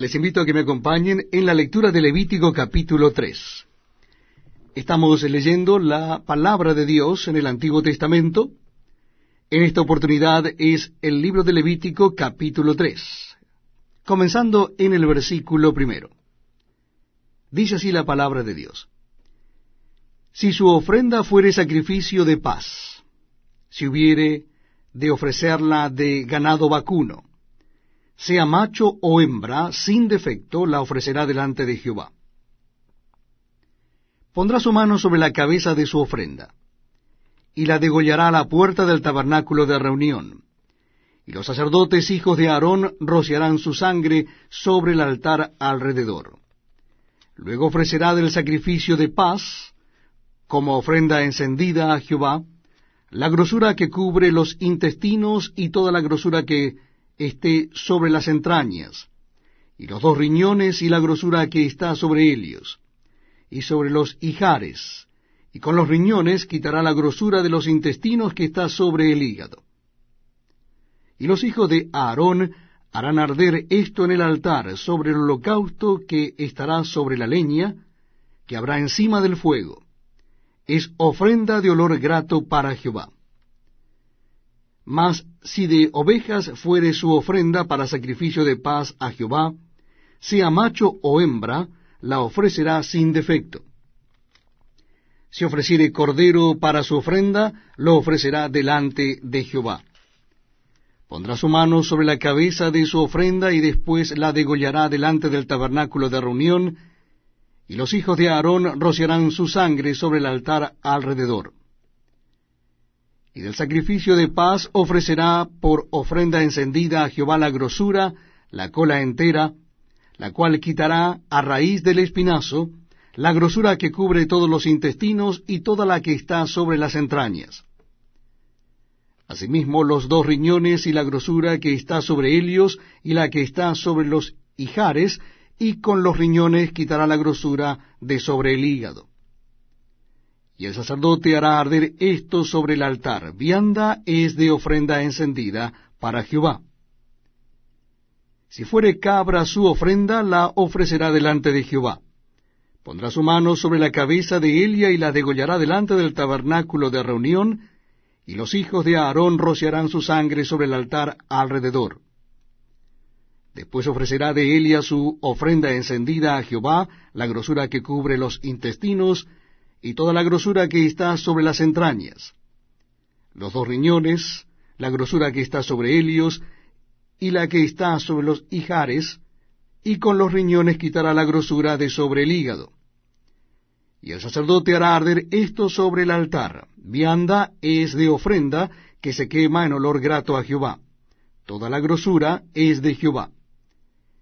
Les invito a que me acompañen en la lectura de Levítico capítulo 3. Estamos leyendo la palabra de Dios en el Antiguo Testamento. En esta oportunidad es el libro de Levítico capítulo 3, comenzando en el versículo primero. Dice así la palabra de Dios. Si su ofrenda fuere sacrificio de paz, si hubiere de ofrecerla de ganado vacuno, sea macho o hembra, sin defecto, la ofrecerá delante de Jehová. Pondrá su mano sobre la cabeza de su ofrenda, y la degollará a la puerta del tabernáculo de reunión. Y los sacerdotes hijos de Aarón rociarán su sangre sobre el altar alrededor. Luego ofrecerá del sacrificio de paz, como ofrenda encendida a Jehová, la grosura que cubre los intestinos y toda la grosura que esté sobre las entrañas, y los dos riñones y la grosura que está sobre ellos, y sobre los hijares, y con los riñones quitará la grosura de los intestinos que está sobre el hígado. Y los hijos de Aarón harán arder esto en el altar sobre el holocausto que estará sobre la leña, que habrá encima del fuego. Es ofrenda de olor grato para Jehová. Mas si de ovejas fuere su ofrenda para sacrificio de paz a Jehová, sea macho o hembra, la ofrecerá sin defecto. Si ofreciere cordero para su ofrenda, lo ofrecerá delante de Jehová. Pondrá su mano sobre la cabeza de su ofrenda y después la degollará delante del tabernáculo de reunión, y los hijos de Aarón rociarán su sangre sobre el altar alrededor y del sacrificio de paz ofrecerá por ofrenda encendida a Jehová la grosura, la cola entera, la cual quitará a raíz del espinazo, la grosura que cubre todos los intestinos y toda la que está sobre las entrañas. Asimismo los dos riñones y la grosura que está sobre ellos y la que está sobre los hijares, y con los riñones quitará la grosura de sobre el hígado. Y el sacerdote hará arder esto sobre el altar. Vianda es de ofrenda encendida para Jehová. Si fuere cabra su ofrenda, la ofrecerá delante de Jehová. Pondrá su mano sobre la cabeza de Elia y la degollará delante del tabernáculo de reunión, y los hijos de Aarón rociarán su sangre sobre el altar alrededor. Después ofrecerá de Elia su ofrenda encendida a Jehová, la grosura que cubre los intestinos, y toda la grosura que está sobre las entrañas, los dos riñones, la grosura que está sobre ellos, y la que está sobre los hijares, y con los riñones quitará la grosura de sobre el hígado. Y el sacerdote hará arder esto sobre el altar. Vianda es de ofrenda que se quema en olor grato a Jehová. Toda la grosura es de Jehová.